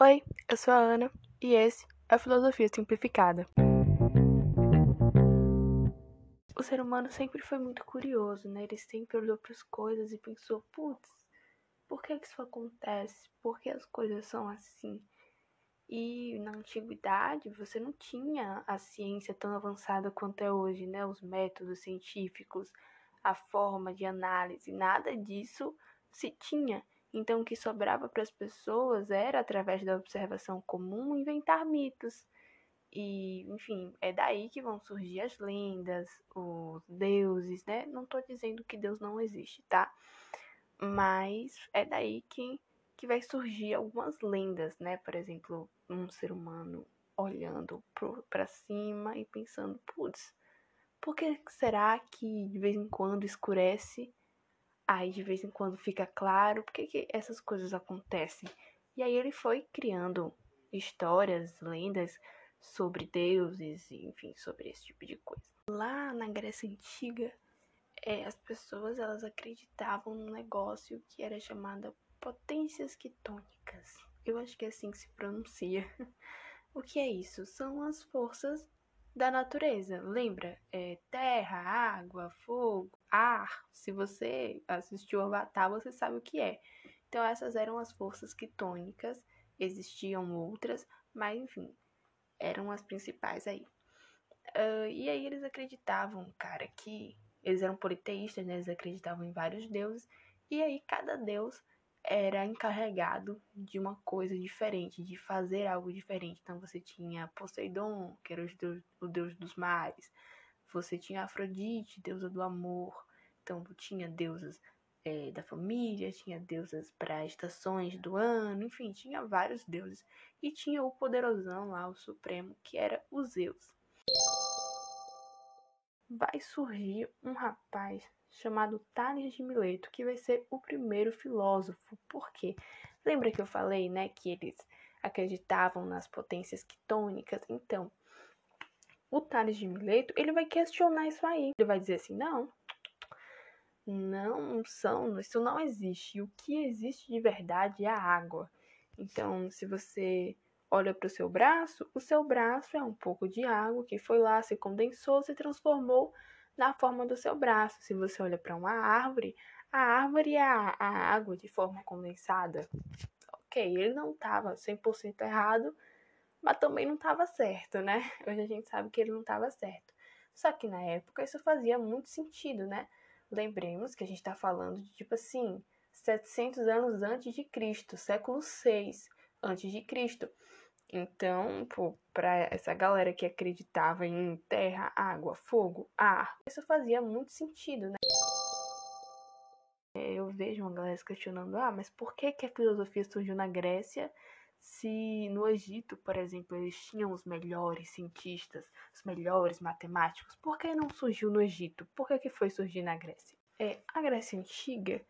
Oi, eu sou a Ana e esse é a Filosofia Simplificada. O ser humano sempre foi muito curioso, né? Ele sempre olhou para as coisas e pensou: putz, por que isso acontece? Por que as coisas são assim? E na antiguidade você não tinha a ciência tão avançada quanto é hoje, né? Os métodos científicos, a forma de análise, nada disso se tinha. Então, o que sobrava para as pessoas era, através da observação comum, inventar mitos. E, enfim, é daí que vão surgir as lendas, os deuses, né? Não estou dizendo que Deus não existe, tá? Mas é daí que, que vai surgir algumas lendas, né? Por exemplo, um ser humano olhando para cima e pensando, putz, por que será que de vez em quando escurece Aí de vez em quando fica claro por que, essas coisas acontecem. E aí ele foi criando histórias, lendas sobre deuses, enfim, sobre esse tipo de coisa. Lá na Grécia Antiga, é, as pessoas elas acreditavam num negócio que era chamado potências quitônicas. Eu acho que é assim que se pronuncia. o que é isso? São as forças da natureza. Lembra? É, terra, água, fogo, ar. Se você assistiu Avatar, você sabe o que é. Então, essas eram as forças quitônicas. Existiam outras, mas enfim, eram as principais aí. Uh, e aí eles acreditavam, cara, que eles eram politeístas, né? Eles acreditavam em vários deuses. E aí cada deus era encarregado de uma coisa diferente, de fazer algo diferente. Então você tinha Poseidon, que era o deus, o deus dos mares. Você tinha Afrodite, deusa do amor. Então tinha deusas é, da família, tinha deusas para estações do ano, enfim, tinha vários deuses. E tinha o poderosão lá, o supremo, que era o Zeus. Vai surgir um rapaz chamado Tales de Mileto, que vai ser o primeiro filósofo. Por quê? Lembra que eu falei, né, que eles acreditavam nas potências quitônicas? Então, o Tales de Mileto, ele vai questionar isso aí. Ele vai dizer assim: "Não, não são, isso não existe. O que existe de verdade é a água. Então, se você olha para o seu braço, o seu braço é um pouco de água que foi lá, se condensou, se transformou na forma do seu braço. Se você olha para uma árvore, a árvore é a, a água de forma condensada. Ok, ele não estava 100% errado, mas também não estava certo, né? Hoje a gente sabe que ele não estava certo. Só que na época isso fazia muito sentido, né? Lembremos que a gente está falando de tipo assim, 700 anos antes de Cristo, século 6 antes de Cristo. Então, para essa galera que acreditava em terra, água, fogo, ar, isso fazia muito sentido, né? Eu vejo uma galera questionando: ah, mas por que, que a filosofia surgiu na Grécia se no Egito, por exemplo, eles tinham os melhores cientistas, os melhores matemáticos? Por que não surgiu no Egito? Por que, que foi surgir na Grécia? É, a Grécia Antiga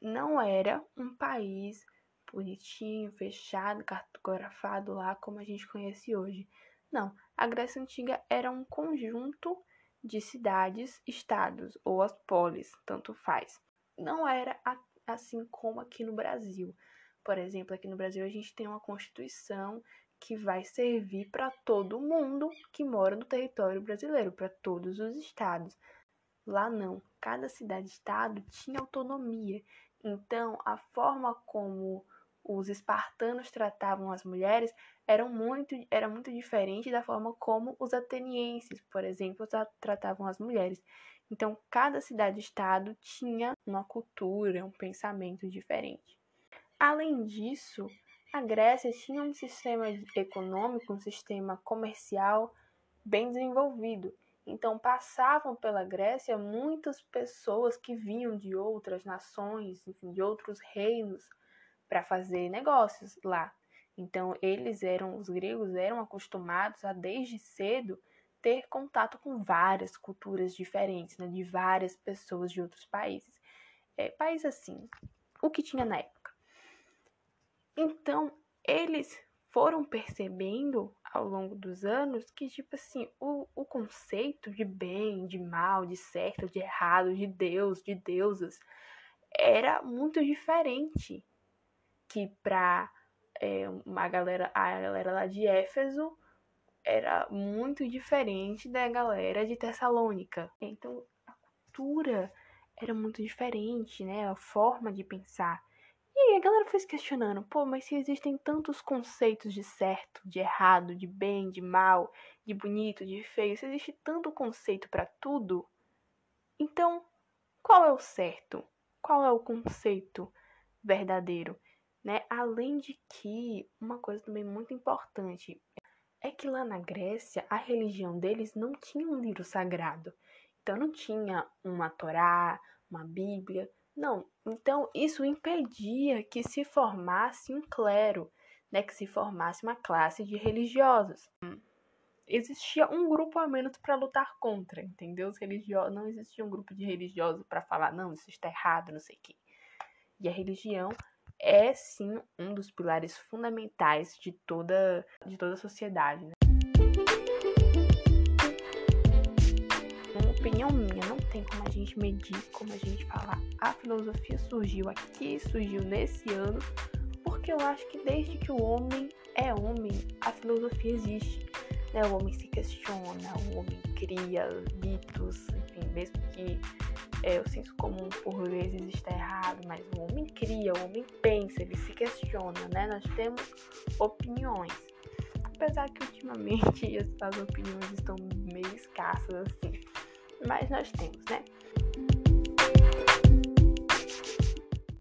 não era um país bonitinho, fechado, cartografado lá como a gente conhece hoje. Não, a Grécia Antiga era um conjunto de cidades, estados ou as polis, tanto faz. Não era assim como aqui no Brasil. Por exemplo, aqui no Brasil a gente tem uma constituição que vai servir para todo mundo que mora no território brasileiro, para todos os estados. Lá não, cada cidade-estado tinha autonomia. Então, a forma como os espartanos tratavam as mulheres era muito, era muito diferente da forma como os atenienses, por exemplo, tratavam as mulheres. Então, cada cidade-estado tinha uma cultura, um pensamento diferente. Além disso, a Grécia tinha um sistema econômico, um sistema comercial bem desenvolvido. Então, passavam pela Grécia muitas pessoas que vinham de outras nações, enfim, de outros reinos, para fazer negócios lá. Então, eles eram, os gregos eram acostumados a desde cedo ter contato com várias culturas diferentes, né, de várias pessoas de outros países. É, país assim, o que tinha na época. Então, eles foram percebendo ao longo dos anos que, tipo assim, o, o conceito de bem, de mal, de certo, de errado, de Deus, de deusas, era muito diferente que para é, uma galera, a galera lá de Éfeso era muito diferente da galera de Tessalônica. Então a cultura era muito diferente, né? A forma de pensar. E aí a galera foi se questionando, pô, mas se existem tantos conceitos de certo, de errado, de bem, de mal, de bonito, de feio, se existe tanto conceito para tudo, então qual é o certo? Qual é o conceito verdadeiro? Né? Além de que, uma coisa também muito importante é que lá na Grécia a religião deles não tinha um livro sagrado. Então não tinha uma Torá, uma Bíblia, não. Então isso impedia que se formasse um clero, né, que se formasse uma classe de religiosos. Existia um grupo a menos para lutar contra, entendeu? Os religiosos não existia um grupo de religiosos para falar não, isso está errado, não sei o quê. E a religião é sim um dos pilares fundamentais de toda, de toda a sociedade. Né? Opinião minha, não tem como a gente medir, como a gente falar. A filosofia surgiu aqui, surgiu nesse ano, porque eu acho que desde que o homem é homem, a filosofia existe. Né? O homem se questiona, o homem cria mitos, enfim, mesmo que é, o senso comum por vezes está errado, mas o homem cria, o homem pensa, ele se questiona, né? Nós temos opiniões. Apesar que ultimamente as opiniões estão meio escassas assim. Mas nós temos, né?